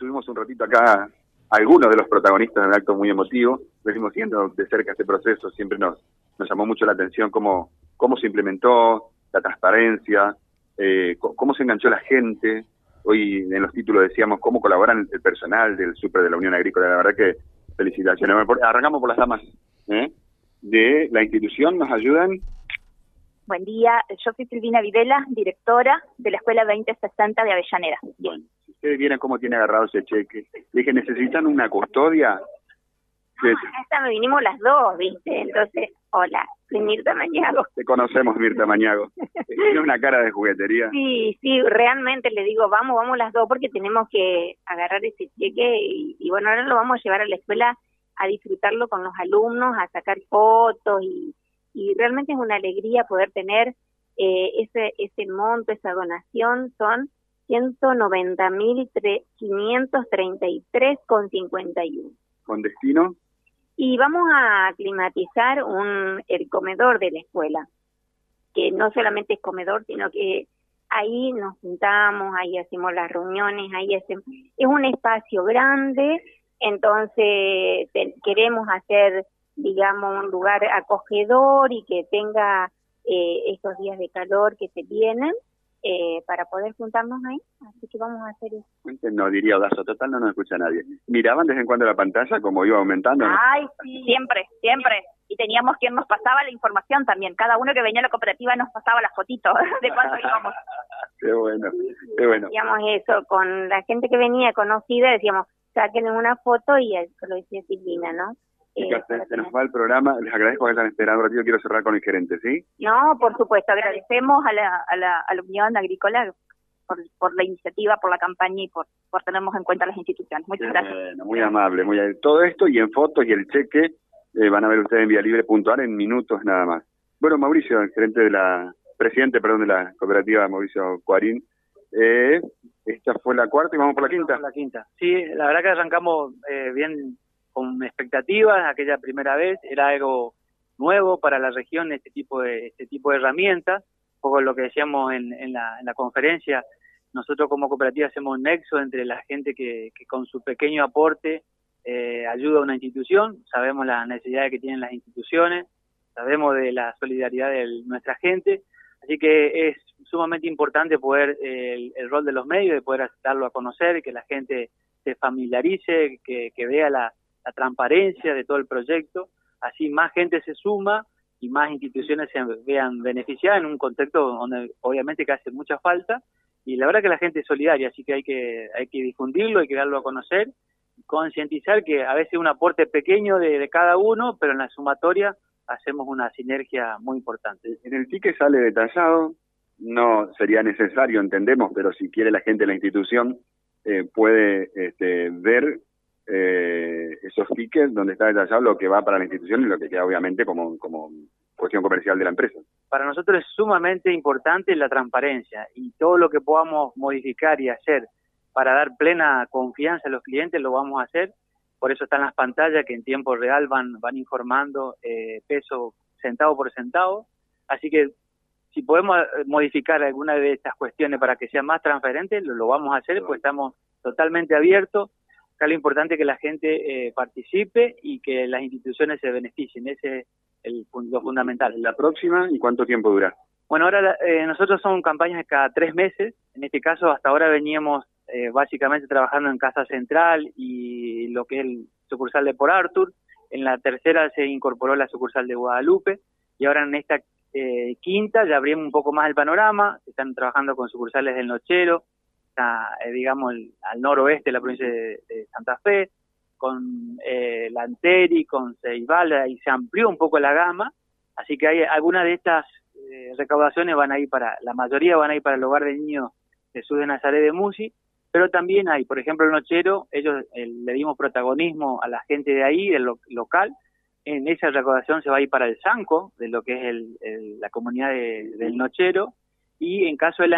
tuvimos un ratito acá algunos de los protagonistas del acto muy emotivo, venimos viendo de cerca este proceso, siempre nos, nos llamó mucho la atención cómo, cómo se implementó, la transparencia, eh, cómo se enganchó la gente. Hoy en los títulos decíamos cómo colaboran el personal del Super de la Unión Agrícola. La verdad que felicitaciones. Arrancamos por las damas ¿eh? de la institución. ¿Nos ayudan? Buen día. Yo soy Silvina Videla, directora de la Escuela 2060 de Avellaneda. Bueno, ustedes vieran cómo tiene agarrado ese cheque, dije, ¿necesitan una custodia? Ah, me vinimos las dos, ¿viste? Entonces, hola, soy Mirta Mañago. Te conocemos, Mirta Mañago. Tiene una cara de juguetería. Sí, sí, realmente le digo, vamos, vamos las dos porque tenemos que agarrar ese cheque y, bueno, ahora lo vamos a llevar a la escuela a disfrutarlo con los alumnos, a sacar fotos y, y realmente es una alegría poder tener eh, ese, ese monto, esa donación, son 190.533,51. ¿Con destino? y vamos a climatizar un, el comedor de la escuela, que no solamente es comedor, sino que ahí nos juntamos, ahí hacemos las reuniones, ahí hacemos, es un espacio grande, entonces queremos hacer, digamos, un lugar acogedor y que tenga eh, estos días de calor que se vienen, eh, para poder juntarnos ahí. Así que vamos a hacer eso. No diría Odazo, total no nos escucha nadie. ¿Miraban de vez en cuando la pantalla como iba aumentando? Ay, sí, siempre, siempre. Y teníamos quien nos pasaba la información también. Cada uno que venía a la cooperativa nos pasaba las fotitos de cuándo íbamos. qué bueno, qué bueno. Decíamos eso, con la gente que venía conocida, decíamos, saquen una foto y eso lo decía Silvina, ¿no? Eh, se, nos va el programa. Les agradezco que están esperando un ratito. Quiero cerrar con el gerente, ¿sí? No, por supuesto. Agradecemos a la, a la, a la Unión Agrícola por, por, la iniciativa, por la campaña y por, por tenernos en cuenta las instituciones. Muchas gracias. muy amable. muy Todo esto y en fotos y el cheque eh, van a ver ustedes en Vía Libre puntual en minutos nada más. Bueno, Mauricio, el gerente de la, presidente, perdón, de la cooperativa, Mauricio Cuarín. Eh, esta fue la cuarta y vamos por la quinta. la quinta. Sí, la verdad que arrancamos eh, bien con expectativas aquella primera vez, era algo nuevo para la región este tipo de este tipo de herramientas, un poco lo que decíamos en, en, la, en la conferencia, nosotros como cooperativa hacemos un nexo entre la gente que, que con su pequeño aporte eh, ayuda a una institución, sabemos las necesidades que tienen las instituciones, sabemos de la solidaridad de nuestra gente, así que es sumamente importante poder el, el, rol de los medios, de poder darlo a conocer, que la gente se familiarice, que, que vea la, la transparencia de todo el proyecto, así más gente se suma y más instituciones se vean beneficiadas en un contexto donde obviamente que hace mucha falta y la verdad que la gente es solidaria, así que hay que hay que difundirlo, hay que darlo a conocer, concientizar que a veces un aporte pequeño de, cada uno, pero en la sumatoria hacemos una sinergia muy importante. En el ticket sale detallado, no sería necesario, entendemos, pero si quiere la gente de la institución eh, puede este, ver eh, esos tickets donde está detallado lo que va para la institución y lo que queda obviamente como, como cuestión comercial de la empresa. Para nosotros es sumamente importante la transparencia y todo lo que podamos modificar y hacer para dar plena confianza a los clientes lo vamos a hacer. Por eso están las pantallas que en tiempo real van, van informando eh, peso centavo por centavo. Así que si podemos eh, modificar alguna de estas cuestiones para que sea más transparente, lo, lo vamos a hacer, pues estamos totalmente abiertos acá lo importante es que la gente eh, participe y que las instituciones se beneficien, ese es el, lo fundamental. ¿La próxima y cuánto tiempo dura? Bueno, ahora eh, nosotros son campañas de cada tres meses, en este caso hasta ahora veníamos eh, básicamente trabajando en Casa Central y lo que es el sucursal de Por Arthur, en la tercera se incorporó la sucursal de Guadalupe. Y ahora en esta quinta ya abrimos un poco más el panorama, están trabajando con sucursales del Nochero, eh, digamos, al noroeste de la provincia de, Santa Fe, con eh, Lanteri, con Ceibal, y se amplió un poco la gama, así que hay algunas de estas eh, recaudaciones van a ir para, la mayoría van a ir para el hogar de niños Jesús de Nazaret de Musi, pero también hay, por ejemplo, el Nochero, ellos le dimos protagonismo a la gente de ahí, del local, en esa recaudación se va a ir para el Sanco, de lo que es el, la comunidad del Nochero, y en caso de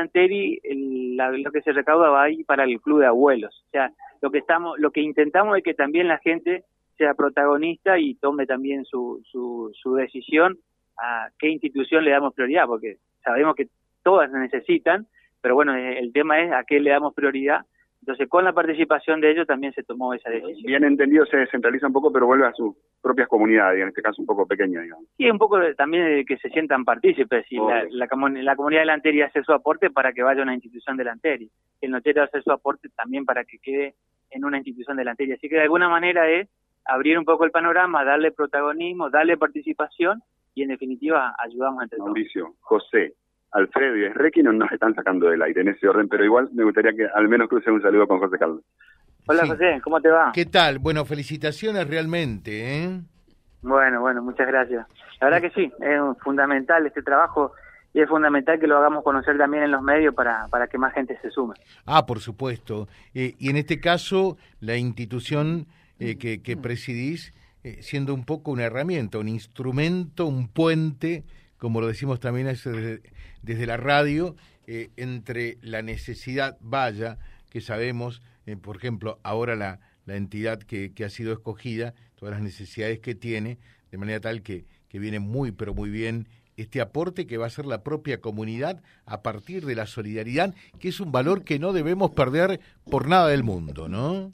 la lo que se recauda va ahí para el club de abuelos. O sea, lo que estamos, lo que intentamos es que también la gente sea protagonista y tome también su, su, su decisión a qué institución le damos prioridad, porque sabemos que todas necesitan, pero bueno, el tema es a qué le damos prioridad Entonces, con la participación de ellos también se tomó esa decisión. Bien entendido, se descentraliza un poco, pero vuelve a sus propias comunidades, en este caso un poco pequeña, digamos. Sí, un poco también de que se sientan partícipes y la, la, la, comunidad delantera hace su aporte para que vaya a una institución delantera. El notero hace su aporte también para que quede en una institución delantera. Así que de alguna manera es abrir un poco el panorama, darle protagonismo, darle participación y en definitiva ayudamos entre Mauricio, José, Alfredo y Enrique no nos están sacando del aire en ese orden, pero igual me gustaría que al menos cruce un saludo con José Carlos. Hola José, ¿cómo te va? ¿Qué tal? Bueno, felicitaciones realmente. ¿eh? Bueno, bueno, muchas gracias. La verdad que sí, es fundamental este trabajo y es fundamental que lo hagamos conocer también en los medios para, para que más gente se sume. Ah, por supuesto. Eh, y en este caso, la institución eh, que, que, presidís, eh, siendo un poco una herramienta, un instrumento, un puente, como lo decimos también desde, desde la radio, eh, entre la necesidad vaya, que sabemos, eh, por ejemplo, ahora la, la entidad que, que, ha sido escogida, todas las necesidades que tiene, de manera tal que, que viene muy, pero muy bien este aporte que va a ser la propia comunidad a partir de la solidaridad, que es un valor que no debemos perder por nada del mundo, ¿no?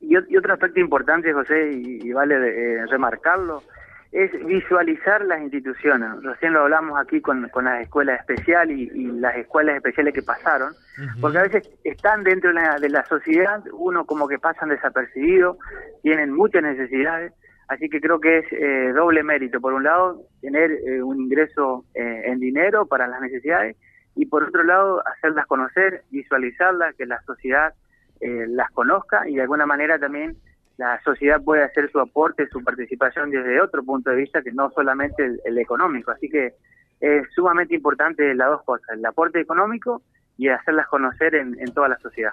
Y, otro aspecto importante, José, y, vale eh, remarcarlo, es visualizar las instituciones. Recién lo hablamos aquí con, con las escuelas especiales y, las escuelas especiales que pasaron, porque a veces están dentro de la, de la sociedad, uno como que pasan desapercibidos, tienen muchas necesidades, así que creo que es eh, doble mérito. Por un lado, tener eh, un ingreso eh, en dinero para las necesidades y por otro lado, hacerlas conocer, visualizarlas, que la sociedad las conozca y de alguna manera también la sociedad puede hacer su aporte, su participación desde otro punto de vista que no solamente el, económico. Así que es sumamente importante las dos cosas, el aporte económico y hacerlas conocer en, toda la sociedad.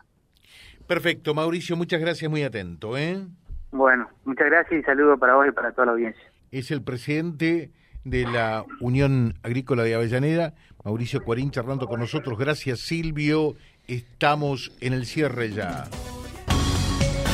Perfecto, Mauricio, muchas gracias, muy atento. ¿eh? Bueno, muchas gracias y saludo para vos y para toda la audiencia. Es el presidente de la Unión Agrícola de Avellaneda, Mauricio Cuarín, charlando con nosotros. Gracias, Silvio. Estamos en el cierre ya